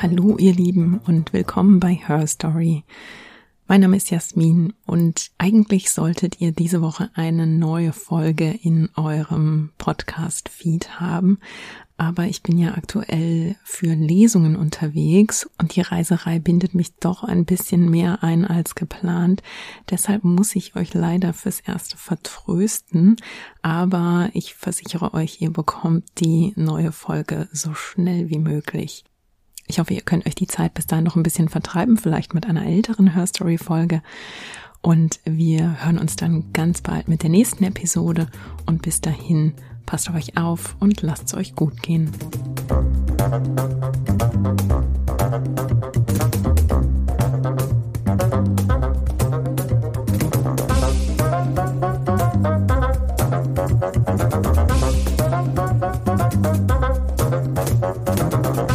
Hallo ihr Lieben und willkommen bei Her Story. Mein Name ist Jasmin und eigentlich solltet ihr diese Woche eine neue Folge in eurem Podcast-Feed haben. Aber ich bin ja aktuell für Lesungen unterwegs und die Reiserei bindet mich doch ein bisschen mehr ein als geplant. Deshalb muss ich euch leider fürs Erste vertrösten. Aber ich versichere euch, ihr bekommt die neue Folge so schnell wie möglich. Ich hoffe, ihr könnt euch die Zeit bis dahin noch ein bisschen vertreiben, vielleicht mit einer älteren Hörstory-Folge. Und wir hören uns dann ganz bald mit der nächsten Episode. Und bis dahin, passt auf euch auf und lasst es euch gut gehen. Musik